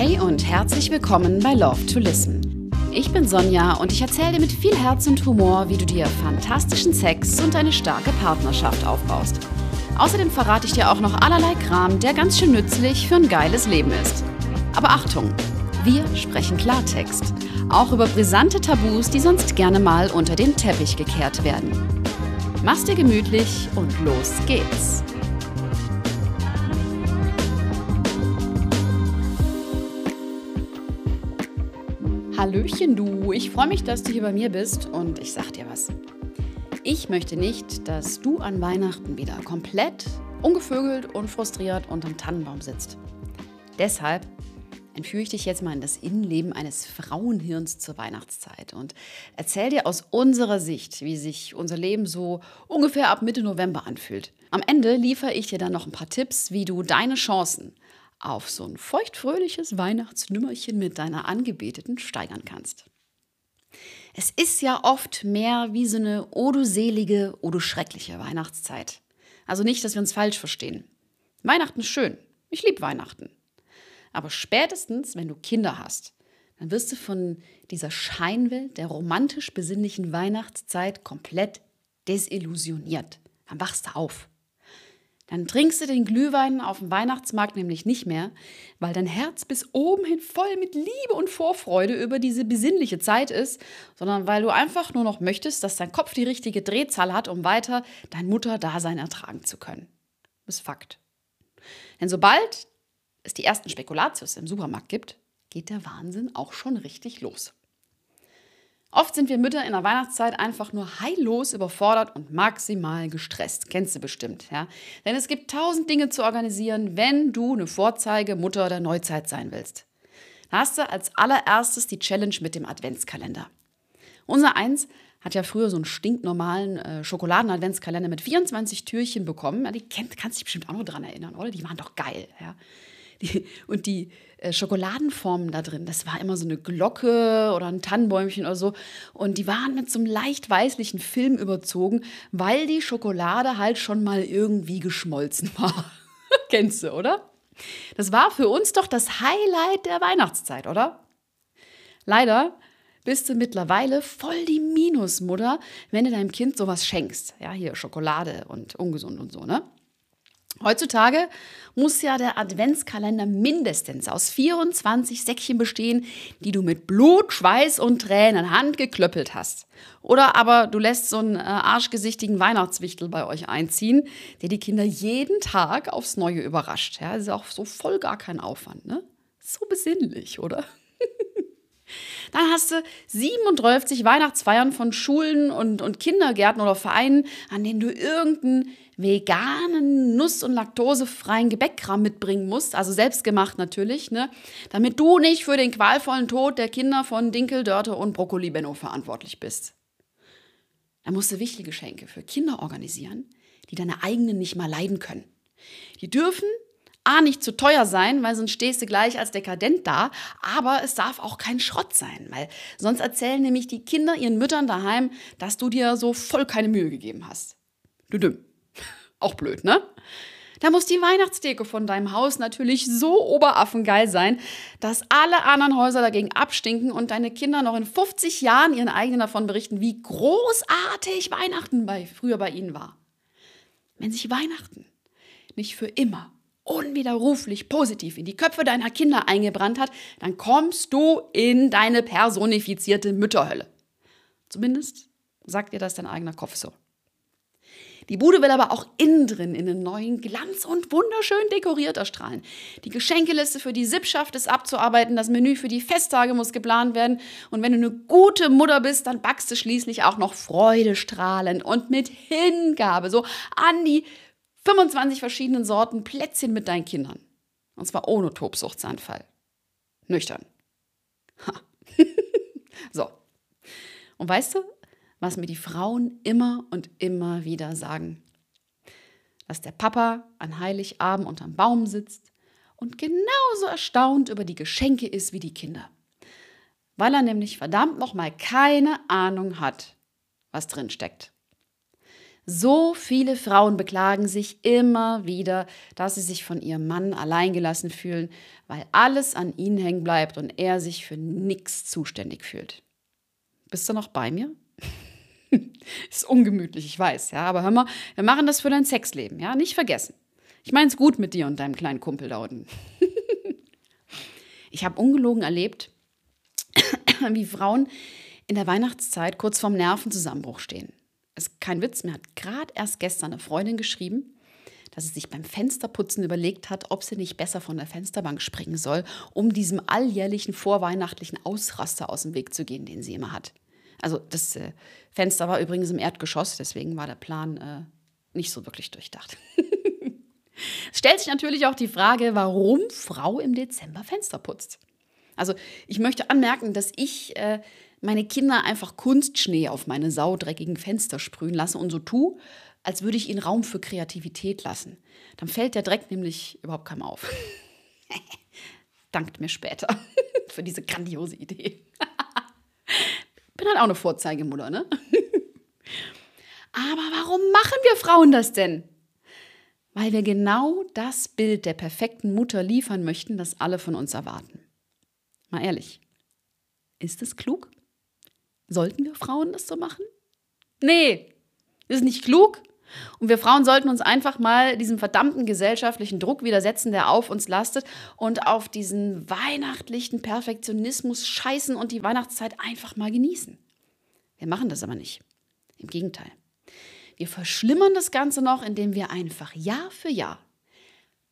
Hey und herzlich willkommen bei Love to Listen. Ich bin Sonja und ich erzähle dir mit viel Herz und Humor, wie du dir fantastischen Sex und eine starke Partnerschaft aufbaust. Außerdem verrate ich dir auch noch allerlei Kram, der ganz schön nützlich für ein geiles Leben ist. Aber Achtung, wir sprechen Klartext. Auch über brisante Tabus, die sonst gerne mal unter den Teppich gekehrt werden. Mach's dir gemütlich und los geht's. Hallöchen du, ich freue mich, dass du hier bei mir bist und ich sag dir was. Ich möchte nicht, dass du an Weihnachten wieder komplett ungevögelt und frustriert unterm Tannenbaum sitzt. Deshalb entführe ich dich jetzt mal in das Innenleben eines Frauenhirns zur Weihnachtszeit und erzähle dir aus unserer Sicht, wie sich unser Leben so ungefähr ab Mitte November anfühlt. Am Ende liefere ich dir dann noch ein paar Tipps, wie du deine Chancen auf so ein feuchtfröhliches Weihnachtsnümmerchen mit deiner Angebeteten steigern kannst. Es ist ja oft mehr wie so eine o du selige, o du schreckliche Weihnachtszeit. Also nicht, dass wir uns falsch verstehen. Weihnachten ist schön. Ich liebe Weihnachten. Aber spätestens, wenn du Kinder hast, dann wirst du von dieser Scheinwelt der romantisch besinnlichen Weihnachtszeit komplett desillusioniert. Dann wachst du auf. Dann trinkst du den Glühwein auf dem Weihnachtsmarkt nämlich nicht mehr, weil dein Herz bis oben hin voll mit Liebe und Vorfreude über diese besinnliche Zeit ist, sondern weil du einfach nur noch möchtest, dass dein Kopf die richtige Drehzahl hat, um weiter dein Mutterdasein ertragen zu können. Das ist Fakt. Denn sobald es die ersten Spekulatius im Supermarkt gibt, geht der Wahnsinn auch schon richtig los. Oft sind wir Mütter in der Weihnachtszeit einfach nur heillos überfordert und maximal gestresst. Kennst du bestimmt, ja? Denn es gibt tausend Dinge zu organisieren, wenn du eine Vorzeige-Mutter der Neuzeit sein willst. Da hast du als allererstes die Challenge mit dem Adventskalender. Unser Eins hat ja früher so einen stinknormalen äh, Schokoladen-Adventskalender mit 24 Türchen bekommen. Ja, die kennt, kannst dich bestimmt auch noch dran erinnern, oder? Die waren doch geil, ja. Die, und die äh, Schokoladenformen da drin, das war immer so eine Glocke oder ein Tannenbäumchen oder so. Und die waren mit so einem leicht weißlichen Film überzogen, weil die Schokolade halt schon mal irgendwie geschmolzen war. Kennst du, oder? Das war für uns doch das Highlight der Weihnachtszeit, oder? Leider bist du mittlerweile voll die Minusmutter, wenn du deinem Kind sowas schenkst. Ja, hier Schokolade und ungesund und so, ne? Heutzutage muss ja der Adventskalender mindestens aus 24 Säckchen bestehen, die du mit Blut, Schweiß und Tränen handgeklöppelt hast. Oder aber du lässt so einen äh, arschgesichtigen Weihnachtswichtel bei euch einziehen, der die Kinder jeden Tag aufs Neue überrascht. Ja, das ist auch so voll gar kein Aufwand, ne? So besinnlich, oder? Dann hast du 37 Weihnachtsfeiern von Schulen und, und Kindergärten oder Vereinen, an denen du irgendeinen veganen, nuss- und laktosefreien Gebäckkram mitbringen musst, also selbstgemacht natürlich, ne? damit du nicht für den qualvollen Tod der Kinder von Dinkel, Dörte und Brokkoli Benno verantwortlich bist. Dann musst du wichtige Geschenke für Kinder organisieren, die deine eigenen nicht mal leiden können. Die dürfen A, nicht zu teuer sein, weil sonst stehst du gleich als dekadent da, aber es darf auch kein Schrott sein, weil sonst erzählen nämlich die Kinder ihren Müttern daheim, dass du dir so voll keine Mühe gegeben hast. Düdüm. Auch blöd, ne? Da muss die Weihnachtsdeko von deinem Haus natürlich so oberaffengeil sein, dass alle anderen Häuser dagegen abstinken und deine Kinder noch in 50 Jahren ihren eigenen davon berichten, wie großartig Weihnachten bei, früher bei ihnen war. Wenn sich Weihnachten nicht für immer unwiderruflich positiv in die Köpfe deiner Kinder eingebrannt hat, dann kommst du in deine personifizierte Mütterhölle. Zumindest sagt dir das dein eigener Kopf so. Die Bude will aber auch innen drin in einen neuen Glanz und wunderschön dekoriert erstrahlen. Die Geschenkeliste für die Sippschaft ist abzuarbeiten, das Menü für die Festtage muss geplant werden und wenn du eine gute Mutter bist, dann backst du schließlich auch noch freudestrahlend und mit Hingabe so an die 25 verschiedenen Sorten Plätzchen mit deinen Kindern. Und zwar ohne Tobsuchtsanfall. Nüchtern. Ha. so. Und weißt du, was mir die Frauen immer und immer wieder sagen. Dass der Papa an Heiligabend unterm Baum sitzt und genauso erstaunt über die Geschenke ist wie die Kinder. Weil er nämlich verdammt nochmal keine Ahnung hat, was drin steckt. So viele Frauen beklagen sich immer wieder, dass sie sich von ihrem Mann alleingelassen fühlen, weil alles an ihnen hängen bleibt und er sich für nichts zuständig fühlt. Bist du noch bei mir? Ist ungemütlich, ich weiß, ja, aber hör mal, wir machen das für dein Sexleben, ja, nicht vergessen. Ich meine es gut mit dir und deinem kleinen Kumpel da unten. ich habe ungelogen erlebt, wie Frauen in der Weihnachtszeit kurz vorm Nervenzusammenbruch stehen ist kein Witz, mir hat gerade erst gestern eine Freundin geschrieben, dass sie sich beim Fensterputzen überlegt hat, ob sie nicht besser von der Fensterbank springen soll, um diesem alljährlichen vorweihnachtlichen Ausraster aus dem Weg zu gehen, den sie immer hat. Also das äh, Fenster war übrigens im Erdgeschoss, deswegen war der Plan äh, nicht so wirklich durchdacht. es stellt sich natürlich auch die Frage, warum Frau im Dezember Fenster putzt. Also ich möchte anmerken, dass ich äh, meine Kinder einfach Kunstschnee auf meine saudreckigen Fenster sprühen lasse und so tue, als würde ich ihnen Raum für Kreativität lassen. Dann fällt der Dreck nämlich überhaupt keinem auf. Dankt mir später für diese grandiose Idee. Bin halt auch eine Vorzeigemutter, ne? Aber warum machen wir Frauen das denn? Weil wir genau das Bild der perfekten Mutter liefern möchten, das alle von uns erwarten. Mal ehrlich, ist es klug? Sollten wir Frauen das so machen? Nee, das ist nicht klug. Und wir Frauen sollten uns einfach mal diesem verdammten gesellschaftlichen Druck widersetzen, der auf uns lastet und auf diesen weihnachtlichen Perfektionismus scheißen und die Weihnachtszeit einfach mal genießen. Wir machen das aber nicht. Im Gegenteil. Wir verschlimmern das Ganze noch, indem wir einfach Jahr für Jahr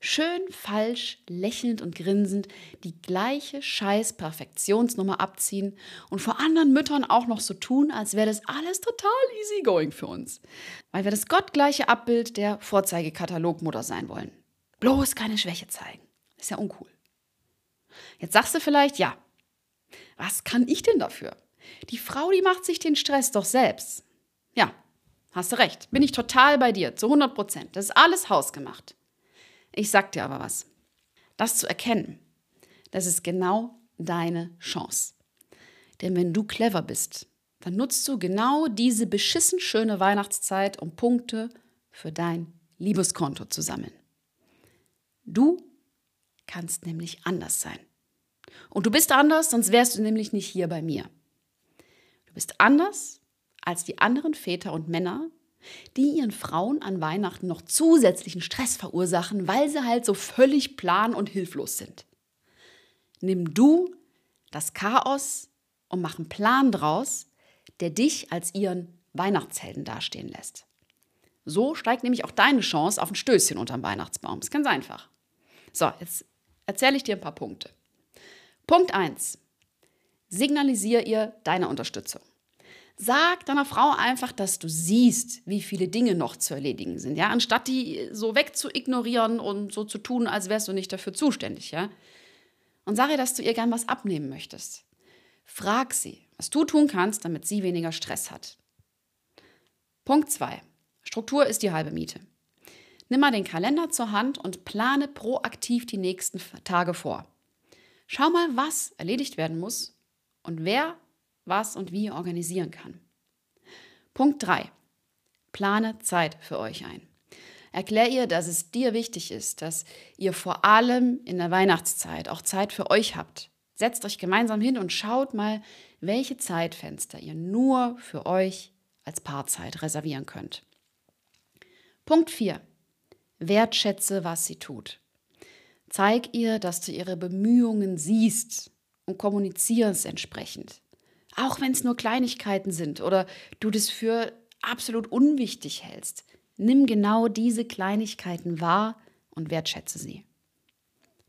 schön falsch, lächelnd und grinsend die gleiche scheiß Perfektionsnummer abziehen und vor anderen Müttern auch noch so tun, als wäre das alles total easy going für uns. Weil wir das gottgleiche Abbild der Vorzeigekatalogmutter sein wollen. Bloß keine Schwäche zeigen. Ist ja uncool. Jetzt sagst du vielleicht, ja, was kann ich denn dafür? Die Frau, die macht sich den Stress doch selbst. Ja, hast du recht. Bin ich total bei dir, zu 100 Prozent. Das ist alles hausgemacht. Ich sag dir aber was. Das zu erkennen, das ist genau deine Chance. Denn wenn du clever bist, dann nutzt du genau diese beschissen schöne Weihnachtszeit, um Punkte für dein Liebeskonto zu sammeln. Du kannst nämlich anders sein. Und du bist anders, sonst wärst du nämlich nicht hier bei mir. Du bist anders als die anderen Väter und Männer, die ihren Frauen an Weihnachten noch zusätzlichen Stress verursachen, weil sie halt so völlig plan und hilflos sind. Nimm du das Chaos und mach einen Plan draus, der dich als ihren Weihnachtshelden dastehen lässt. So steigt nämlich auch deine Chance auf ein Stößchen unterm Weihnachtsbaum. Ist ganz einfach. So, jetzt erzähle ich dir ein paar Punkte. Punkt 1. Signalisiere ihr deine Unterstützung. Sag deiner Frau einfach, dass du siehst, wie viele Dinge noch zu erledigen sind, ja, anstatt die so wegzuignorieren und so zu tun, als wärst du nicht dafür zuständig, ja. Und sag ihr, dass du ihr gern was abnehmen möchtest. Frag sie, was du tun kannst, damit sie weniger Stress hat. Punkt 2. Struktur ist die halbe Miete. Nimm mal den Kalender zur Hand und plane proaktiv die nächsten Tage vor. Schau mal, was erledigt werden muss und wer was und wie organisieren kann. Punkt 3. Plane Zeit für euch ein. Erklär ihr, dass es dir wichtig ist, dass ihr vor allem in der Weihnachtszeit auch Zeit für euch habt. Setzt euch gemeinsam hin und schaut mal, welche Zeitfenster ihr nur für euch als Paarzeit reservieren könnt. Punkt 4. Wertschätze, was sie tut. Zeig ihr, dass du ihre Bemühungen siehst und kommuniziere es entsprechend. Auch wenn es nur Kleinigkeiten sind oder du das für absolut unwichtig hältst. Nimm genau diese Kleinigkeiten wahr und wertschätze sie.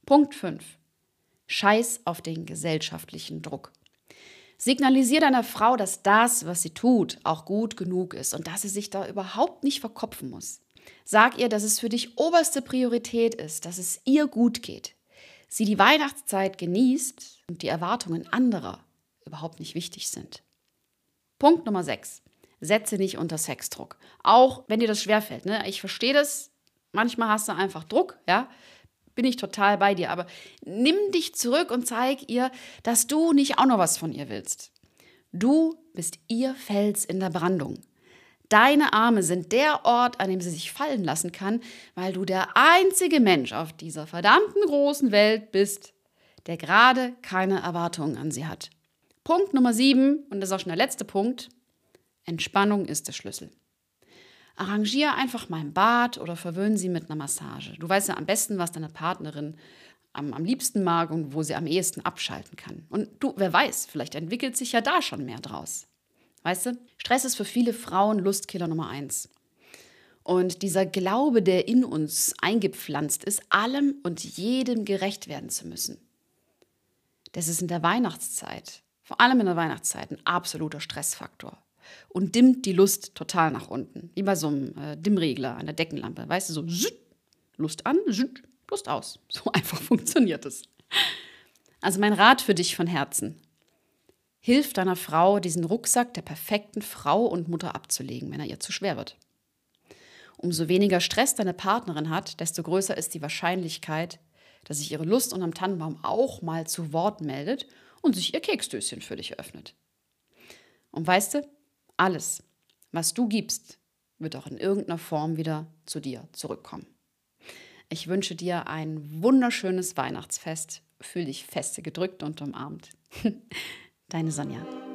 Punkt 5. Scheiß auf den gesellschaftlichen Druck. Signalisier deiner Frau, dass das, was sie tut, auch gut genug ist und dass sie sich da überhaupt nicht verkopfen muss. Sag ihr, dass es für dich oberste Priorität ist, dass es ihr gut geht. Sie die Weihnachtszeit genießt und die Erwartungen anderer überhaupt nicht wichtig sind. Punkt Nummer 6. Setze nicht unter Sexdruck. Auch wenn dir das schwerfällt. Ne? Ich verstehe das. Manchmal hast du einfach Druck, ja. Bin ich total bei dir. Aber nimm dich zurück und zeig ihr, dass du nicht auch noch was von ihr willst. Du bist ihr Fels in der Brandung. Deine Arme sind der Ort, an dem sie sich fallen lassen kann, weil du der einzige Mensch auf dieser verdammten großen Welt bist, der gerade keine Erwartungen an sie hat. Punkt Nummer sieben, und das ist auch schon der letzte Punkt, Entspannung ist der Schlüssel. Arrangier einfach mal ein Bad oder verwöhn sie mit einer Massage. Du weißt ja am besten, was deine Partnerin am, am liebsten mag und wo sie am ehesten abschalten kann. Und du, wer weiß, vielleicht entwickelt sich ja da schon mehr draus. Weißt du, Stress ist für viele Frauen Lustkiller Nummer eins. Und dieser Glaube, der in uns eingepflanzt ist, allem und jedem gerecht werden zu müssen. Das ist in der Weihnachtszeit, vor allem in der Weihnachtszeit, ein absoluter Stressfaktor. Und dimmt die Lust total nach unten. Wie bei so einem äh, Dimmregler an der Deckenlampe. Weißt du, so Lust an, Lust aus. So einfach funktioniert es. Also mein Rat für dich von Herzen. Hilf deiner Frau, diesen Rucksack der perfekten Frau und Mutter abzulegen, wenn er ihr zu schwer wird. Umso weniger Stress deine Partnerin hat, desto größer ist die Wahrscheinlichkeit, dass sich ihre Lust unterm Tannenbaum auch mal zu Wort meldet und sich ihr Keksdöschen für dich öffnet. Und weißt du, alles, was du gibst, wird auch in irgendeiner Form wieder zu dir zurückkommen. Ich wünsche dir ein wunderschönes Weihnachtsfest. Fühl dich feste gedrückt und umarmt. Deine Sonja.